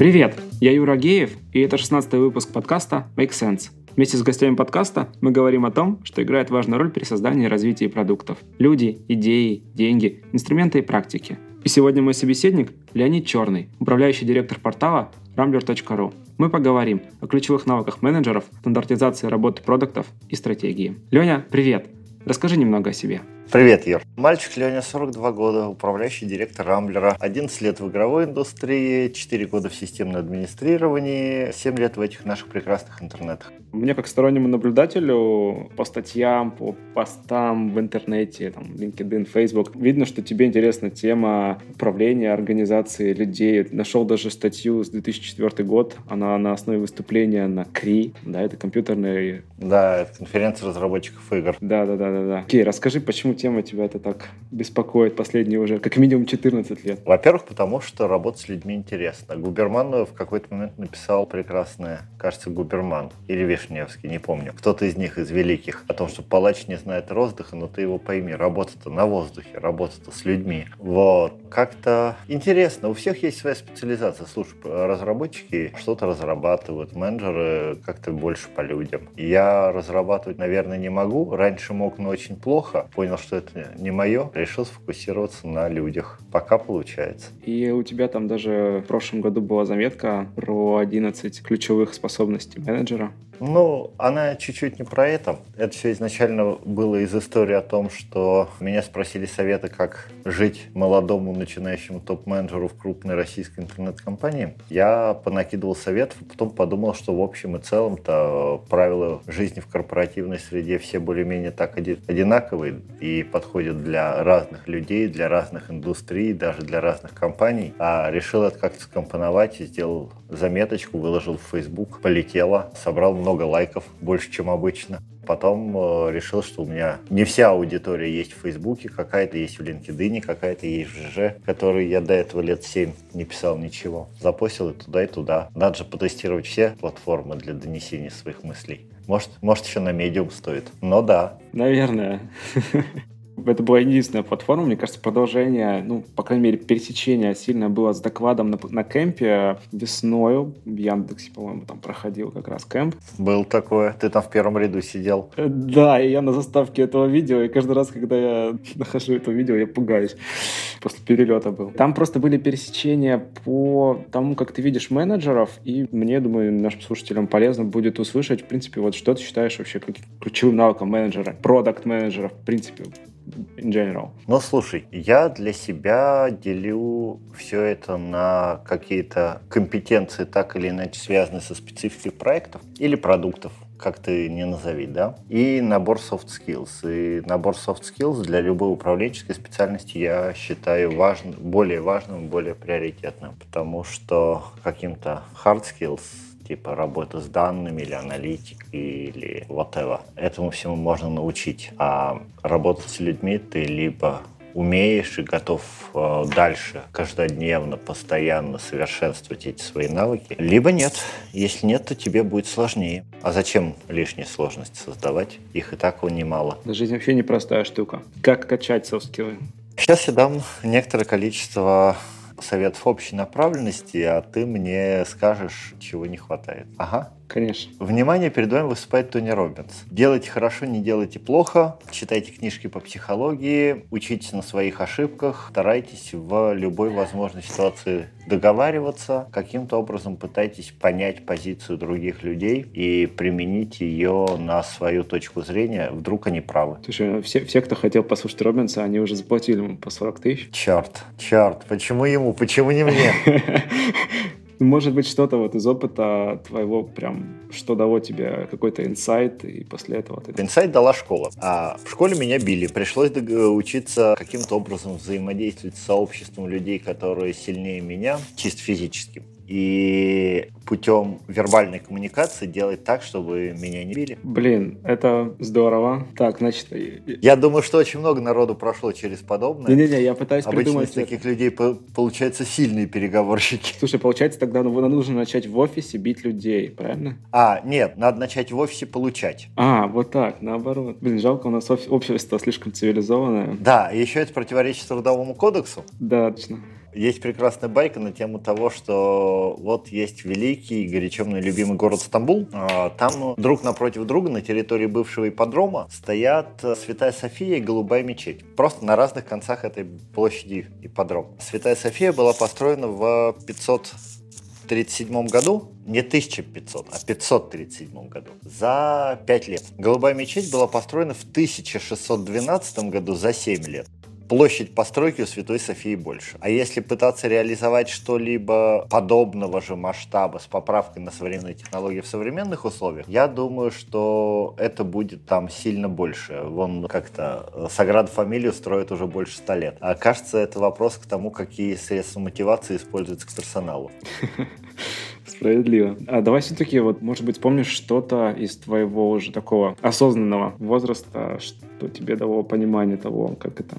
Привет, я Юра Геев, и это 16 выпуск подкаста Make Sense. Вместе с гостями подкаста мы говорим о том, что играет важную роль при создании и развитии продуктов. Люди, идеи, деньги, инструменты и практики. И сегодня мой собеседник Леонид Черный, управляющий директор портала rambler.ru. Мы поговорим о ключевых навыках менеджеров, стандартизации работы продуктов и стратегии. Леня, привет! Расскажи немного о себе. Привет, Юр. Мальчик Леня, 42 года, управляющий директор Рамблера, 11 лет в игровой индустрии, 4 года в системном администрировании, 7 лет в этих наших прекрасных интернетах. Мне как стороннему наблюдателю по статьям, по постам в интернете, там, LinkedIn, Facebook, видно, что тебе интересна тема управления, организации людей. Нашел даже статью с 2004 год, она на основе выступления на КРИ, да, это компьютерная... Да, это конференция разработчиков игр. Да, да, да, да, да. Окей, расскажи, почему тема тебя это так беспокоит последние уже как минимум 14 лет? Во-первых, потому что работать с людьми интересно. Губерман в какой-то момент написал прекрасное, кажется, Губерман или Вишневский, не помню. Кто-то из них, из великих, о том, что палач не знает воздуха, но ты его пойми. Работа-то на воздухе, работа-то с людьми. Вот. Как-то интересно. У всех есть своя специализация. Слушай, разработчики что-то разрабатывают, менеджеры как-то больше по людям. Я разрабатывать, наверное, не могу. Раньше мог, но очень плохо понял, что это не мое, решил сфокусироваться на людях. Пока получается. И у тебя там даже в прошлом году была заметка про 11 ключевых способностей менеджера. Ну, она чуть-чуть не про это. Это все изначально было из истории о том, что меня спросили советы, как жить молодому начинающему топ-менеджеру в крупной российской интернет-компании. Я понакидывал советов, а потом подумал, что в общем и целом-то правила жизни в корпоративной среде все более-менее так одинаковые и подходят для разных людей, для разных индустрий, даже для разных компаний. А решил это как-то скомпоновать и сделал заметочку, выложил в Facebook, полетело, собрал много много лайков, больше, чем обычно. Потом э, решил, что у меня не вся аудитория есть в Фейсбуке, какая-то есть в LinkedIn, какая-то есть в ЖЖ, который я до этого лет 7 не писал ничего. Запостил и туда, и туда. Надо же потестировать все платформы для донесения своих мыслей. Может, может еще на медиум стоит. Но да. Наверное. Это была единственная платформа, мне кажется, продолжение, ну, по крайней мере, пересечение сильно было с докладом на, на кемпе весною. В Яндексе, по-моему, там проходил как раз кемп. Был такое. Ты там в первом ряду сидел. Э, да, и я на заставке этого видео, и каждый раз, когда я нахожу это видео, я пугаюсь. После перелета был. Там просто были пересечения по тому, как ты видишь менеджеров, и мне, думаю, нашим слушателям полезно будет услышать, в принципе, вот что ты считаешь вообще ключевым навыком менеджера, продукт менеджера, в принципе, in general? Ну, слушай, я для себя делю все это на какие-то компетенции, так или иначе связанные со спецификой проектов или продуктов как ты не назови, да, и набор soft skills. И набор soft skills для любой управленческой специальности я считаю важным, более важным, более приоритетным, потому что каким-то hard skills типа работа с данными или аналитик или whatever. Этому всему можно научить. А работать с людьми ты либо умеешь и готов э, дальше каждодневно, постоянно совершенствовать эти свои навыки, либо нет. Если нет, то тебе будет сложнее. А зачем лишние сложности создавать? Их и так немало. Жизнь вообще непростая штука. Как качать софт-скиллы? Сейчас я дам некоторое количество советов общей направленности, а ты мне скажешь, чего не хватает. Ага. Конечно. Внимание, перед вами выступает Тони Робинс. Делайте хорошо, не делайте плохо. Читайте книжки по психологии, учитесь на своих ошибках, старайтесь в любой возможной ситуации договариваться, каким-то образом пытайтесь понять позицию других людей и применить ее на свою точку зрения, вдруг они правы. Слушай, все, все кто хотел послушать Робинса, они уже заплатили ему по 40 тысяч. Черт, черт, почему ему, почему не мне? Может быть, что-то вот из опыта твоего прям, что дало тебе какой-то инсайт, и после этого ты... Инсайт дала школа. А в школе меня били. Пришлось учиться каким-то образом взаимодействовать с сообществом людей, которые сильнее меня, чисто физически и путем вербальной коммуникации делать так, чтобы меня не били. Блин, это здорово. Так, значит... Я думаю, что очень много народу прошло через подобное. Не-не-не, я пытаюсь Обычно придумать... из таких людей получаются сильные переговорщики. Слушай, получается, тогда ну, нужно начать в офисе бить людей, правильно? А, нет, надо начать в офисе получать. А, вот так, наоборот. Блин, жалко, у нас общество слишком цивилизованное. Да, еще это противоречит трудовому кодексу. Да, точно. Есть прекрасная байка на тему того, что вот есть великий, горячо мной любимый город Стамбул. А, там друг напротив друга на территории бывшего ипподрома стоят Святая София и Голубая мечеть. Просто на разных концах этой площади ипподрома. Святая София была построена в 500 537 году, не 1500, а 537 году, за 5 лет. Голубая мечеть была построена в 1612 году за 7 лет площадь постройки у Святой Софии больше. А если пытаться реализовать что-либо подобного же масштаба с поправкой на современные технологии в современных условиях, я думаю, что это будет там сильно больше. Вон как-то Саград фамилию строят уже больше ста лет. А кажется, это вопрос к тому, какие средства мотивации используются к персоналу. Справедливо. А давай все-таки, вот, может быть, помнишь что-то из твоего уже такого осознанного возраста, что тебе дало понимание того, как это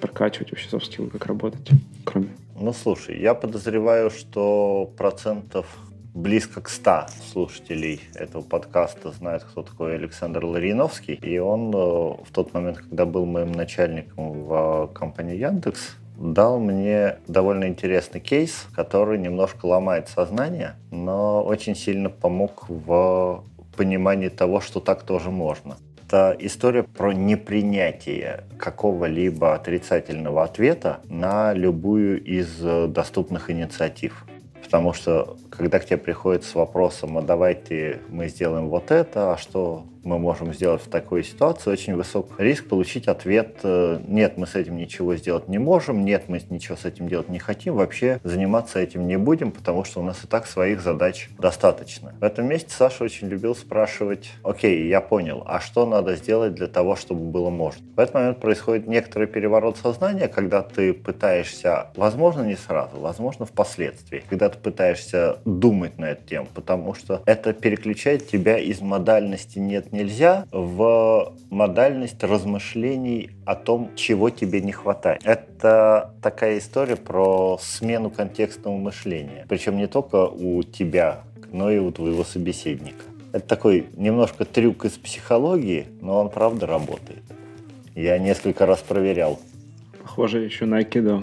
прокачивать вообще skill, как работать, кроме? Ну, слушай, я подозреваю, что процентов близко к 100 слушателей этого подкаста знают, кто такой Александр Лариновский. И он э, в тот момент, когда был моим начальником в компании Яндекс, дал мне довольно интересный кейс, который немножко ломает сознание, но очень сильно помог в понимании того, что так тоже можно это история про непринятие какого-либо отрицательного ответа на любую из э, доступных инициатив. Потому что когда к тебе приходит с вопросом, а давайте мы сделаем вот это, а что мы можем сделать в такой ситуации, очень высок риск получить ответ э, «нет, мы с этим ничего сделать не можем», «нет, мы ничего с этим делать не хотим», вообще заниматься этим не будем, потому что у нас и так своих задач достаточно. В этом месте Саша очень любил спрашивать «окей, я понял, а что надо сделать для того, чтобы было можно?» В этот момент происходит некоторый переворот сознания, когда ты пытаешься, возможно, не сразу, возможно, впоследствии, когда ты пытаешься думать на эту тему, потому что это переключает тебя из модальности «нет, нельзя в модальность размышлений о том, чего тебе не хватает. Это такая история про смену контекстного мышления. Причем не только у тебя, но и у твоего собеседника. Это такой немножко трюк из психологии, но он правда работает. Я несколько раз проверял. Похоже еще на айкидо.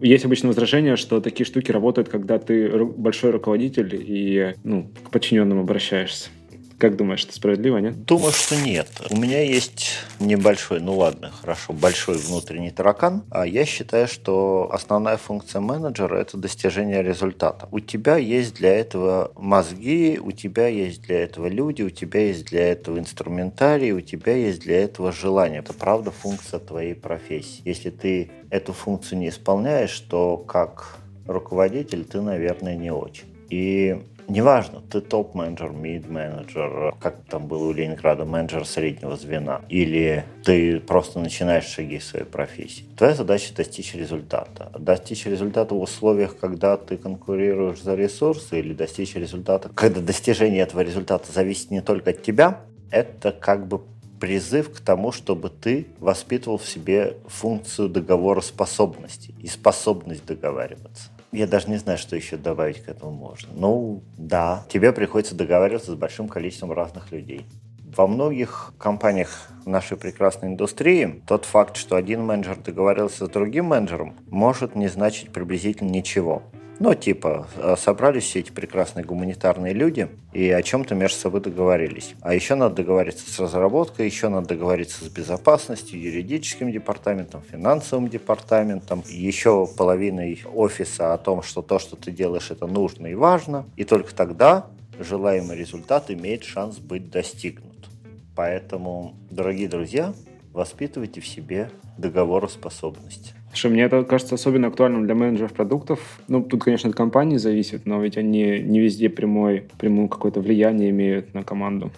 Есть обычно возражение, что такие штуки работают, когда ты большой руководитель и ну, к подчиненным обращаешься. Как думаешь, это справедливо, нет? Думаю, что нет. У меня есть небольшой, ну ладно, хорошо, большой внутренний таракан. А я считаю, что основная функция менеджера – это достижение результата. У тебя есть для этого мозги, у тебя есть для этого люди, у тебя есть для этого инструментарий, у тебя есть для этого желание. Это правда функция твоей профессии. Если ты эту функцию не исполняешь, то как руководитель ты, наверное, не очень. И Неважно, ты топ-менеджер, мид-менеджер, как там был у Ленинграда, менеджер среднего звена, или ты просто начинаешь шаги своей профессии. Твоя задача достичь результата. Достичь результата в условиях, когда ты конкурируешь за ресурсы, или достичь результата, когда достижение этого результата зависит не только от тебя, это как бы призыв к тому, чтобы ты воспитывал в себе функцию договороспособности и способность договариваться. Я даже не знаю, что еще добавить к этому можно. Ну, да, тебе приходится договариваться с большим количеством разных людей. Во многих компаниях нашей прекрасной индустрии тот факт, что один менеджер договорился с другим менеджером, может не значить приблизительно ничего. Ну, типа, э, собрались все эти прекрасные гуманитарные люди и о чем-то между собой договорились. А еще надо договориться с разработкой, еще надо договориться с безопасностью, юридическим департаментом, финансовым департаментом, еще половиной офиса о том, что то, что ты делаешь, это нужно и важно. И только тогда желаемый результат имеет шанс быть достигнут. Поэтому, дорогие друзья, воспитывайте в себе договороспособность. Слушай, мне это кажется особенно актуальным для менеджеров продуктов. Ну, тут, конечно, от компании зависит, но ведь они не везде прямой, прямое какое-то влияние имеют на команду.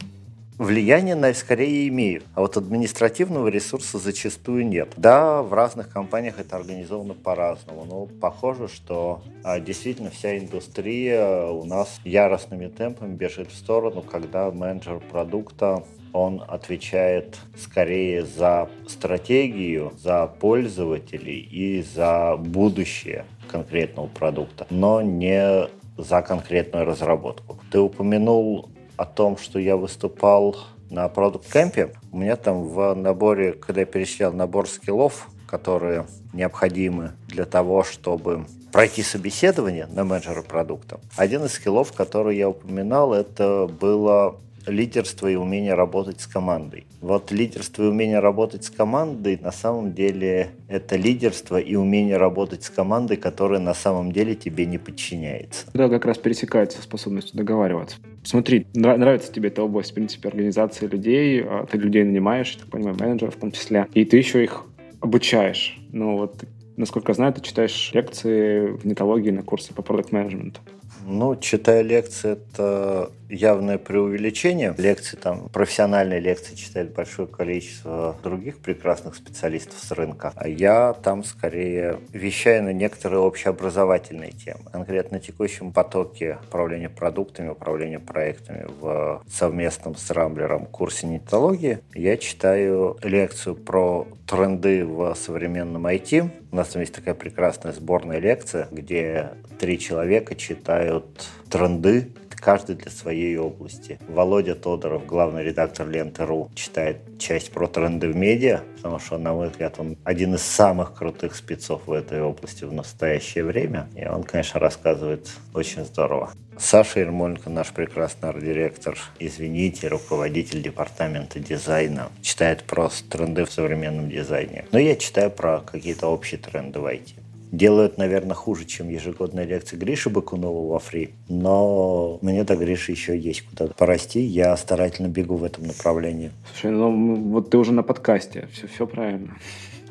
Влияние на скорее имеют, а вот административного ресурса зачастую нет. Да, в разных компаниях это организовано по-разному, но похоже, что а, действительно вся индустрия у нас яростными темпами бежит в сторону, когда менеджер продукта он отвечает скорее за стратегию, за пользователей и за будущее конкретного продукта, но не за конкретную разработку. Ты упомянул о том, что я выступал на продукт кемпе. У меня там в наборе, когда я перечислял набор скиллов, которые необходимы для того, чтобы пройти собеседование на менеджера продукта. Один из скиллов, который я упоминал, это было лидерство и умение работать с командой. Вот лидерство и умение работать с командой на самом деле это лидерство и умение работать с командой, которая на самом деле тебе не подчиняется. Да, как раз пересекается способностью договариваться. Смотри, нравится тебе эта область, в принципе, организации людей, а ты людей нанимаешь, так понимаю, менеджеров в том числе, и ты еще их обучаешь. Ну вот, насколько знаю, ты читаешь лекции в нетологии на курсе по продукт менеджменту ну, читая лекции, это явное преувеличение. Лекции там, профессиональные лекции читает большое количество других прекрасных специалистов с рынка. А я там скорее вещаю на некоторые общеобразовательные темы. Конкретно текущем потоке управления продуктами, управления проектами в совместном с Рамблером курсе нетологии я читаю лекцию про тренды в современном IT. У нас там есть такая прекрасная сборная лекция, где три человека читают тренды каждый для своей области. Володя Тодоров, главный редактор Ленты.ру, читает часть про тренды в медиа, потому что, на мой взгляд, он один из самых крутых спецов в этой области в настоящее время. И он, конечно, рассказывает очень здорово. Саша Ермоленко, наш прекрасный арт-директор, извините, руководитель департамента дизайна, читает просто тренды в современном дизайне. Но я читаю про какие-то общие тренды в IT делают, наверное, хуже, чем ежегодная лекция Гриши Бакунова во фри. Но мне до Гриши еще есть куда порасти. Я старательно бегу в этом направлении. Слушай, ну вот ты уже на подкасте. Все, все правильно.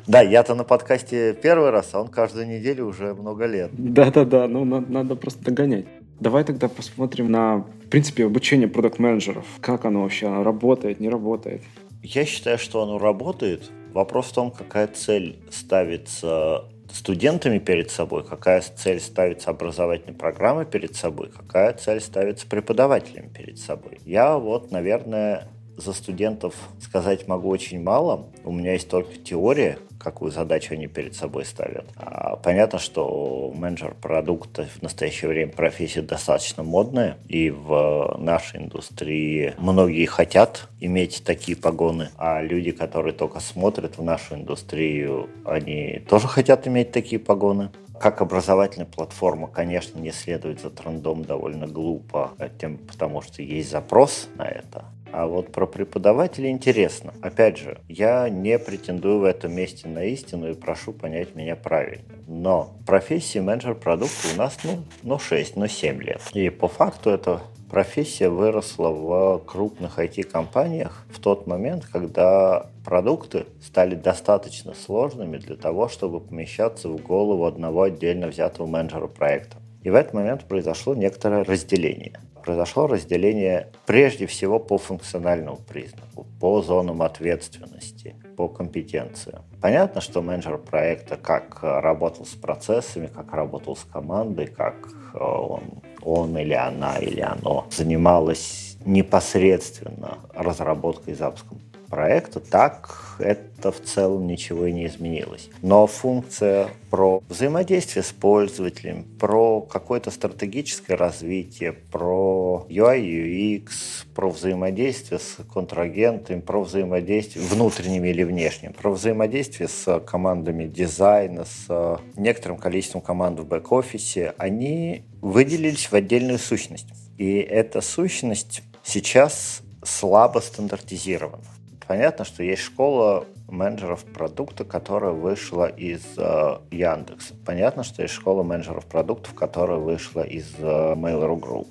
Да, я-то на подкасте первый раз, а он каждую неделю уже много лет. Да-да-да, ну надо, надо просто догонять. Давай тогда посмотрим на, в принципе, обучение продукт-менеджеров. Как оно вообще оно работает, не работает? Я считаю, что оно работает. Вопрос в том, какая цель ставится студентами перед собой, какая цель ставится образовательной программой перед собой, какая цель ставится преподавателями перед собой. Я вот, наверное, за студентов сказать могу очень мало. У меня есть только теория, какую задачу они перед собой ставят. А понятно, что менеджер продукта в настоящее время профессия достаточно модная, и в нашей индустрии многие хотят иметь такие погоны, а люди, которые только смотрят в нашу индустрию, они тоже хотят иметь такие погоны. Как образовательная платформа, конечно, не следует за трендом довольно глупо, тем, потому что есть запрос на это. А вот про преподавателя интересно. Опять же, я не претендую в этом месте на истину и прошу понять меня правильно. Но профессия менеджер продукта у нас, ну, ну 6, ну 7 лет. И по факту это профессия выросла в крупных IT-компаниях в тот момент, когда продукты стали достаточно сложными для того, чтобы помещаться в голову одного отдельно взятого менеджера проекта. И в этот момент произошло некоторое разделение произошло разделение прежде всего по функциональному признаку, по зонам ответственности, по компетенциям. Понятно, что менеджер проекта как работал с процессами, как работал с командой, как э, он, он или она или оно занималось непосредственно разработкой и запуском проекта, так это в целом ничего и не изменилось. Но функция про взаимодействие с пользователем, про какое-то стратегическое развитие, про UI, UX, про взаимодействие с контрагентами, про взаимодействие внутренними или внешним, про взаимодействие с командами дизайна, с некоторым количеством команд в бэк-офисе, они выделились в отдельную сущность. И эта сущность сейчас слабо стандартизирована. Понятно, что есть школа менеджеров продукта, которая вышла из э, Яндекса. Понятно, что есть школа менеджеров продуктов, которая вышла из э, Mail.ru Group.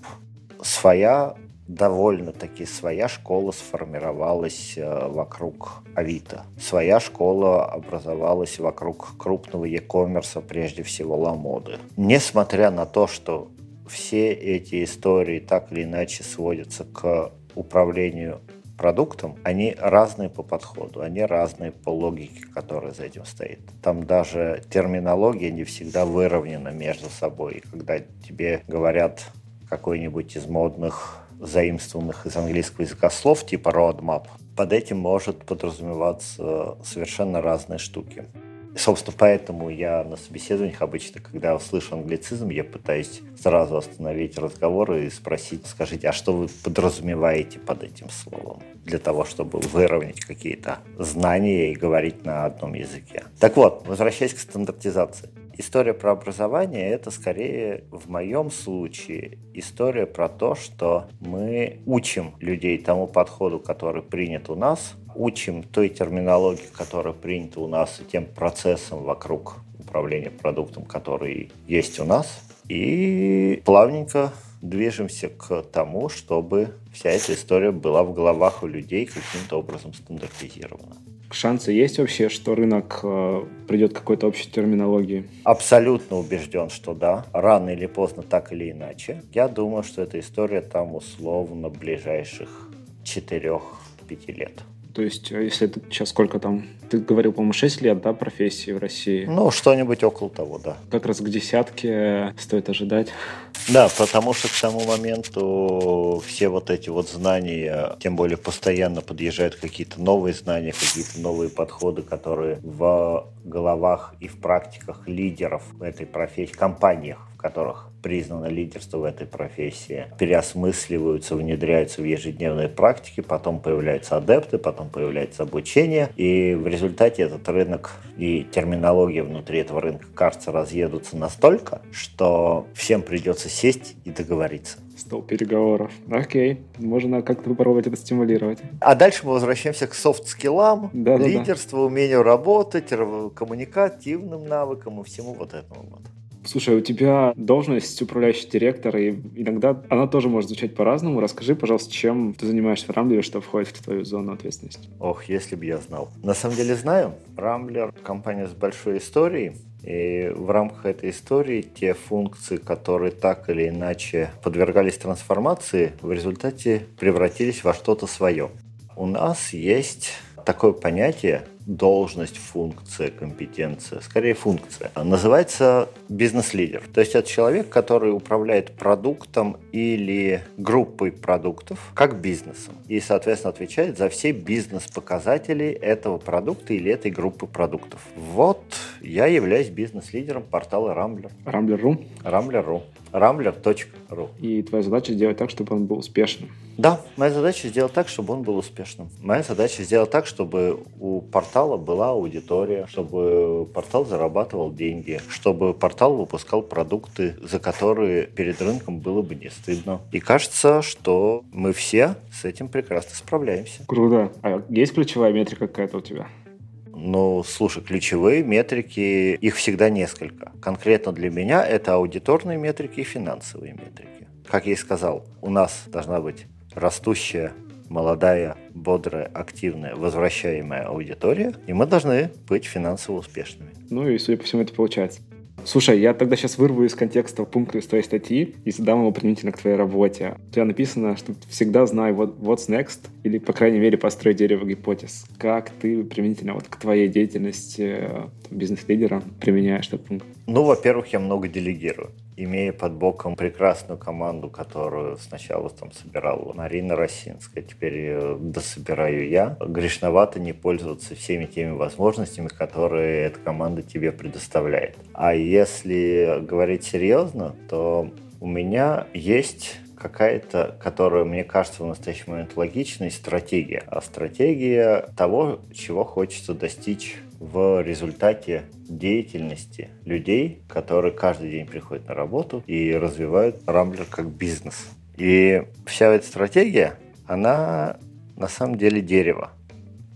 Своя, довольно-таки своя школа сформировалась э, вокруг Авито. Своя школа образовалась вокруг крупного e-commerce, прежде всего Ламоды. Несмотря на то, что все эти истории так или иначе сводятся к управлению продуктам, они разные по подходу, они разные по логике, которая за этим стоит. Там даже терминология не всегда выровнена между собой. И когда тебе говорят какой-нибудь из модных заимствованных из английского языка слов типа roadmap, под этим может подразумеваться совершенно разные штуки. Собственно, поэтому я на собеседованиях обычно, когда услышу англицизм, я пытаюсь сразу остановить разговор и спросить, скажите, а что вы подразумеваете под этим словом? Для того, чтобы выровнять какие-то знания и говорить на одном языке. Так вот, возвращаясь к стандартизации. История про образование – это скорее в моем случае история про то, что мы учим людей тому подходу, который принят у нас, учим той терминологии, которая принята у нас, и тем процессом вокруг управления продуктом, который есть у нас, и плавненько движемся к тому, чтобы вся эта история была в головах у людей каким-то образом стандартизирована. Шансы есть вообще, что рынок э, придет к какой-то общей терминологии? Абсолютно убежден, что да. Рано или поздно, так или иначе. Я думаю, что эта история там условно ближайших 4-5 лет. То есть, э, если это сейчас сколько там, ты говорил, по-моему, 6 лет, да, профессии в России? Ну, что-нибудь около того, да. Как раз к десятке стоит ожидать. Да, потому что к тому моменту все вот эти вот знания, тем более постоянно подъезжают какие-то новые знания, какие-то новые подходы, которые в головах и в практиках лидеров этой профессии, компаниях, которых признано лидерство в этой профессии, переосмысливаются, внедряются в ежедневные практики, потом появляются адепты, потом появляется обучение, и в результате этот рынок и терминология внутри этого рынка, кажется, разъедутся настолько, что всем придется сесть и договориться стол переговоров. Окей, можно как-то попробовать это стимулировать. А дальше мы возвращаемся к софт-скиллам, да, лидерству, да, да. умению работать, коммуникативным навыкам и всему вот этому вот. Слушай, у тебя должность управляющий директор, и иногда она тоже может звучать по-разному. Расскажи, пожалуйста, чем ты занимаешься в Рамблере, что входит в твою зону ответственности? Ох, если бы я знал. На самом деле знаю. Рамблер – компания с большой историей, и в рамках этой истории те функции, которые так или иначе подвергались трансформации, в результате превратились во что-то свое. У нас есть такое понятие должность, функция, компетенция, скорее функция. Называется бизнес-лидер. То есть это человек, который управляет продуктом или группой продуктов как бизнесом. И, соответственно, отвечает за все бизнес-показатели этого продукта или этой группы продуктов. Вот я являюсь бизнес-лидером портала Rambler. Rambler.ru? Rambler.ru. Rambler.ru. И твоя задача сделать так, чтобы он был успешным. Да, моя задача сделать так, чтобы он был успешным. Моя задача сделать так, чтобы у портала была аудитория, чтобы портал зарабатывал деньги, чтобы портал выпускал продукты, за которые перед рынком было бы не стыдно. И кажется, что мы все с этим прекрасно справляемся. Круто. А есть ключевая метрика какая-то у тебя? Ну, слушай, ключевые метрики, их всегда несколько. Конкретно для меня это аудиторные метрики и финансовые метрики. Как я и сказал, у нас должна быть растущая, молодая, бодрая, активная, возвращаемая аудитория, и мы должны быть финансово успешными. Ну и, судя по всему, это получается. Слушай, я тогда сейчас вырву из контекста пункта из твоей статьи и задам его применительно к твоей работе. У тебя написано, что всегда знай what, what's next, или, по крайней мере, построй дерево гипотез. Как ты применительно вот к твоей деятельности э, бизнес-лидера применяешь этот пункт? Ну, во-первых, я много делегирую имея под боком прекрасную команду, которую сначала там собирала Марина Росинская, теперь дособираю я, грешновато не пользоваться всеми теми возможностями, которые эта команда тебе предоставляет. А если говорить серьезно, то у меня есть какая-то, которая, мне кажется, в настоящий момент логичной, стратегия. А стратегия того, чего хочется достичь в результате деятельности людей, которые каждый день приходят на работу и развивают Рамблер как бизнес. И вся эта стратегия, она на самом деле дерево.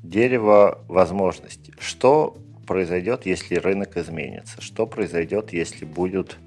Дерево возможностей. Что произойдет, если рынок изменится? Что произойдет, если будут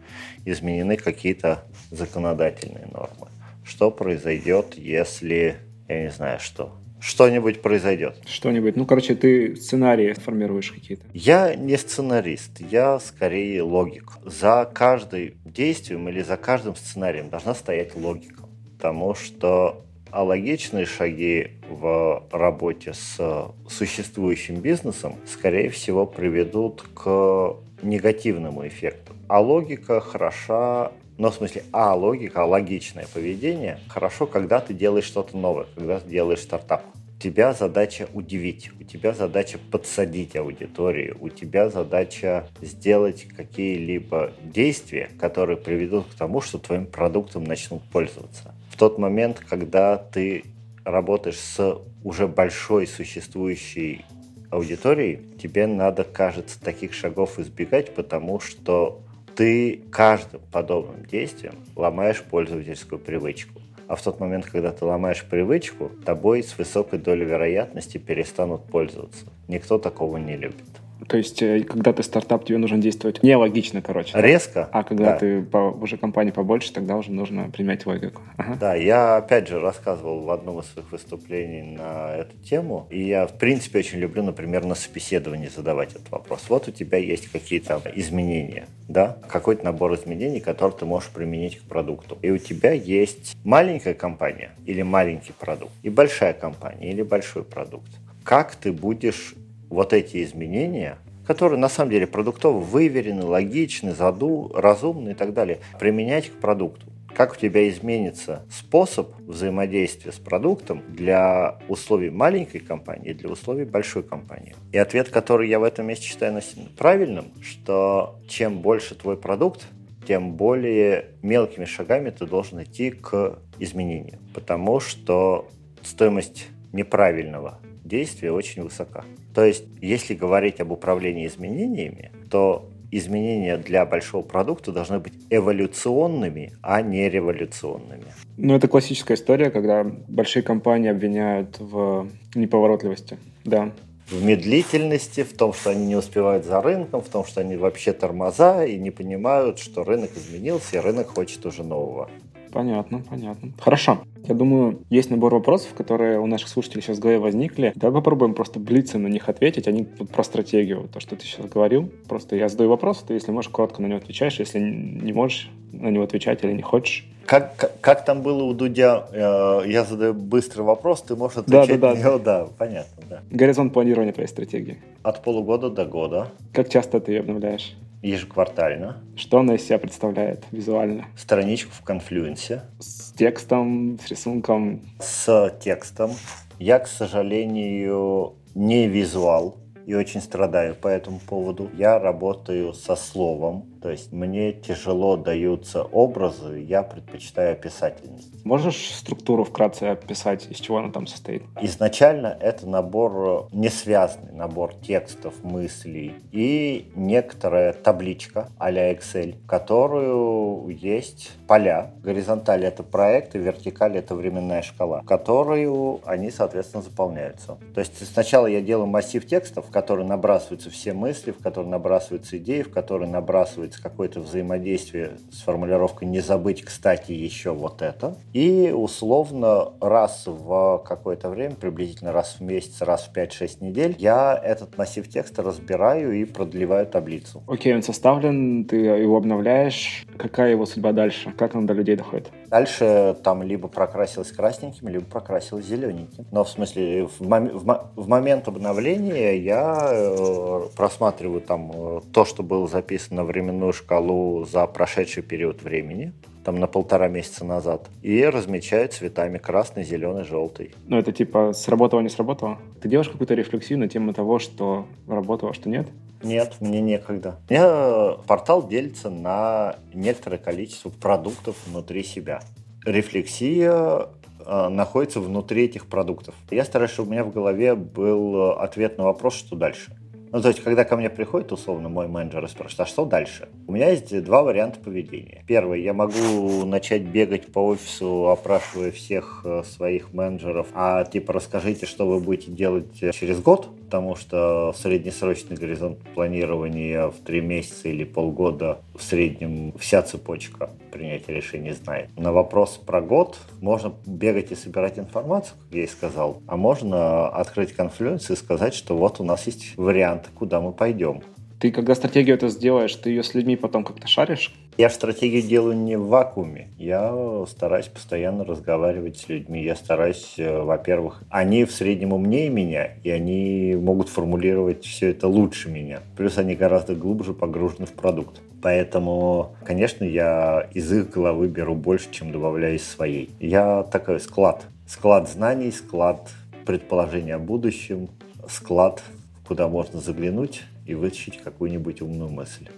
изменены какие-то законодательные нормы? Что произойдет, если, я не знаю что, что-нибудь произойдет. Что-нибудь. Ну, короче, ты сценарии формируешь какие-то. Я не сценарист, я скорее логик. За каждым действием или за каждым сценарием должна стоять логика. Потому что алогичные шаги в работе с существующим бизнесом, скорее всего, приведут к негативному эффекту. А логика хороша но в смысле, а, логика, логичное поведение хорошо, когда ты делаешь что-то новое, когда ты делаешь стартап. Тебя задача удивить, у тебя задача подсадить аудиторию, у тебя задача сделать какие-либо действия, которые приведут к тому, что твоим продуктом начнут пользоваться. В тот момент, когда ты работаешь с уже большой существующей аудиторией, тебе надо, кажется, таких шагов избегать, потому что ты каждым подобным действием ломаешь пользовательскую привычку. А в тот момент, когда ты ломаешь привычку, тобой с высокой долей вероятности перестанут пользоваться. Никто такого не любит. То есть, э, когда ты стартап, тебе нужно действовать нелогично, короче. Резко. А когда да. ты по, уже компания побольше, тогда уже нужно применять логику. Ага. Да, я опять же рассказывал в одном из своих выступлений на эту тему. И я, в принципе, очень люблю, например, на собеседовании задавать этот вопрос. Вот у тебя есть какие-то изменения, да, какой-то набор изменений, который ты можешь применить к продукту. И у тебя есть маленькая компания или маленький продукт, и большая компания или большой продукт. Как ты будешь вот эти изменения, которые на самом деле продуктово выверены, логичны, заду, разумны и так далее, применять к продукту. Как у тебя изменится способ взаимодействия с продуктом для условий маленькой компании и для условий большой компании? И ответ, который я в этом месте считаю правильным, что чем больше твой продукт, тем более мелкими шагами ты должен идти к изменению. Потому что стоимость неправильного действия очень высока. То есть, если говорить об управлении изменениями, то изменения для большого продукта должны быть эволюционными, а не революционными. Ну, это классическая история, когда большие компании обвиняют в неповоротливости. Да. В медлительности, в том, что они не успевают за рынком, в том, что они вообще тормоза и не понимают, что рынок изменился, и рынок хочет уже нового. Понятно, понятно. Хорошо. Я думаю, есть набор вопросов, которые у наших слушателей сейчас в голове возникли. Давай попробуем просто блицем на них ответить. Они вот про стратегию, то, что ты сейчас говорил. Просто я задаю вопрос, ты, если можешь, коротко на него отвечаешь. Если не можешь на него отвечать или не хочешь. Как, как, как там было у Дудя? Э, я задаю быстрый вопрос, ты можешь отвечать да, да, да. на него? Да, понятно, да. Горизонт планирования твоей стратегии? От полугода до года. Как часто ты ее обновляешь? Ежеквартально. Что она из себя представляет визуально? Страничку в конфлюенсе. С текстом, с рисунком? С текстом. Я, к сожалению, не визуал и очень страдаю по этому поводу. Я работаю со словом, то есть мне тяжело даются образы, я предпочитаю описательность. Можешь структуру вкратце описать, из чего она там состоит? Изначально это набор, не связанный набор текстов, мыслей и некоторая табличка а-ля Excel, в которую есть поля. Горизонталь — это проект, и вертикаль — это временная шкала, в которую они, соответственно, заполняются. То есть сначала я делаю массив текстов, в который набрасываются все мысли, в который набрасываются идеи, в который набрасываются требуется какое-то взаимодействие с формулировкой «не забыть, кстати, еще вот это». И условно раз в какое-то время, приблизительно раз в месяц, раз в 5-6 недель, я этот массив текста разбираю и продлеваю таблицу. Окей, okay, он составлен, ты его обновляешь. Какая его судьба дальше? Как он до людей доходит? Дальше там либо прокрасилось красненьким, либо прокрасилось зелененьким. Но в смысле, в, мом- в, в момент обновления я э, просматриваю там э, то, что было записано временно временную шкалу за прошедший период времени, там на полтора месяца назад, и размечаю цветами красный, зеленый, желтый. Ну, это типа сработало, не сработало? Ты делаешь какую-то рефлексию на тему того, что работало, а что нет? Нет, мне некогда. У меня портал делится на некоторое количество продуктов внутри себя. Рефлексия э, находится внутри этих продуктов. Я стараюсь, чтобы у меня в голове был ответ на вопрос, что дальше. Ну, то есть, когда ко мне приходит, условно, мой менеджер и спрашивает, а что дальше? У меня есть два варианта поведения. Первый, я могу начать бегать по офису, опрашивая всех э, своих менеджеров, а типа расскажите, что вы будете делать через год, потому что среднесрочный горизонт планирования в три месяца или полгода в среднем вся цепочка принятия решений знает. На вопрос про год можно бегать и собирать информацию, как я и сказал, а можно открыть конфлюенс и сказать, что вот у нас есть варианты, куда мы пойдем. Ты когда стратегию это сделаешь, ты ее с людьми потом как-то шаришь? Я стратегию делаю не в вакууме. Я стараюсь постоянно разговаривать с людьми. Я стараюсь, э, во-первых, они в среднем умнее меня, и они могут формулировать все это лучше меня. Плюс они гораздо глубже погружены в продукт. Поэтому, конечно, я из их головы беру больше, чем добавляю из своей. Я такой склад. Склад знаний, склад предположение о будущем, склад, куда можно заглянуть и вытащить какую-нибудь умную мысль.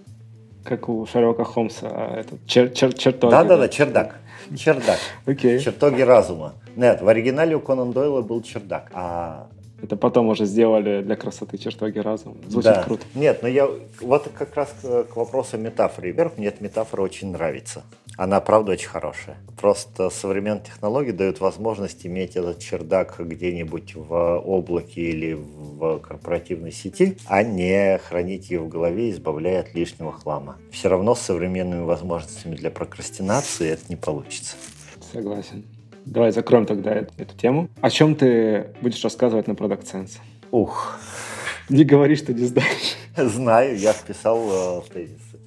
Как у Шерлока Холмса, а этот чер чер чертоги. Да-да-да, чердак. Чердак. Окей. Чертоги разума. Нет, в оригинале у Конан Дойла был чердак, а это потом уже сделали для красоты чертоги разума. Звучит да. круто. Нет, но я вот как раз к, к вопросу метафоры. Вверх мне эта метафора очень нравится. Она, правда, очень хорошая. Просто современные технологии дают возможность иметь этот чердак где-нибудь в облаке или в корпоративной сети, а не хранить ее в голове, избавляя от лишнего хлама. Все равно с современными возможностями для прокрастинации это не получится. Согласен. Давай закроем тогда эту, эту тему. О чем ты будешь рассказывать на Product Sense? Ух. Не говори, что не знаешь. Знаю, я вписал э, в тезисы.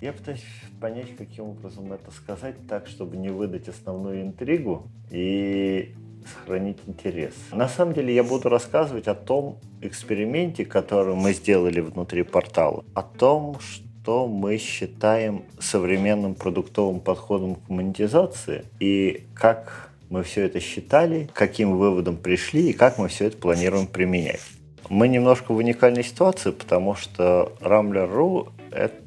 Я пытаюсь понять, каким образом это сказать так, чтобы не выдать основную интригу и сохранить интерес. На самом деле я буду рассказывать о том эксперименте, который мы сделали внутри портала, о том, что мы считаем современным продуктовым подходом к монетизации и как мы все это считали, каким выводом пришли и как мы все это планируем применять. Мы немножко в уникальной ситуации, потому что Rambler.ru – это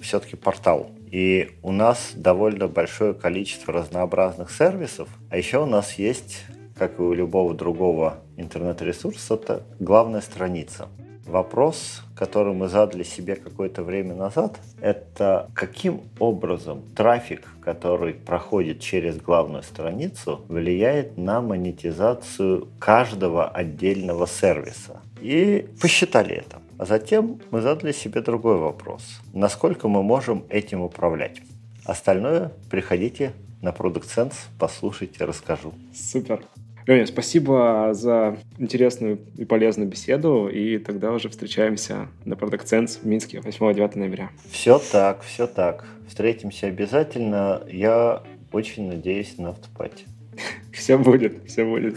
все-таки портал. И у нас довольно большое количество разнообразных сервисов. А еще у нас есть, как и у любого другого интернет-ресурса, это главная страница. Вопрос, который мы задали себе какое-то время назад, это каким образом трафик, который проходит через главную страницу, влияет на монетизацию каждого отдельного сервиса. И посчитали это. А затем мы задали себе другой вопрос. Насколько мы можем этим управлять? Остальное приходите на Product Sense, послушайте, расскажу. Супер. Леня, спасибо за интересную и полезную беседу, и тогда уже встречаемся на Product Sense в Минске 8-9 ноября. Все так, все так. Встретимся обязательно. Я очень надеюсь на автопати. Все будет, все будет.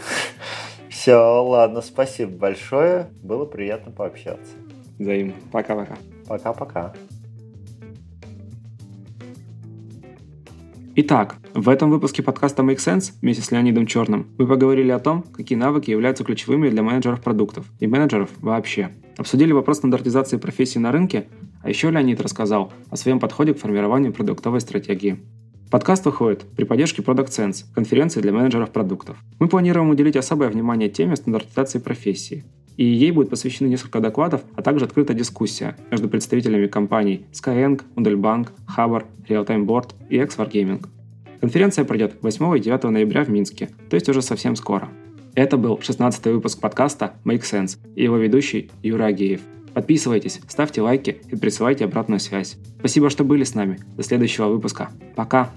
Все, ладно, спасибо большое. Было приятно пообщаться. Взаимно. Пока-пока. Пока-пока. Итак, в этом выпуске подкаста Make Sense вместе с Леонидом Черным мы поговорили о том, какие навыки являются ключевыми для менеджеров продуктов и менеджеров вообще. Обсудили вопрос стандартизации профессий на рынке, а еще Леонид рассказал о своем подходе к формированию продуктовой стратегии. Подкаст выходит при поддержке Product Sense, конференции для менеджеров продуктов. Мы планируем уделить особое внимание теме стандартизации профессии. И ей будет посвящены несколько докладов, а также открытая дискуссия между представителями компаний Skyeng, Moodlebank, Haber, Realtime Board и X-Wargaming. Конференция пройдет 8 и 9 ноября в Минске, то есть уже совсем скоро. Это был 16 выпуск подкаста Make Sense и его ведущий Юра Агеев. Подписывайтесь, ставьте лайки и присылайте обратную связь. Спасибо, что были с нами. До следующего выпуска. Пока!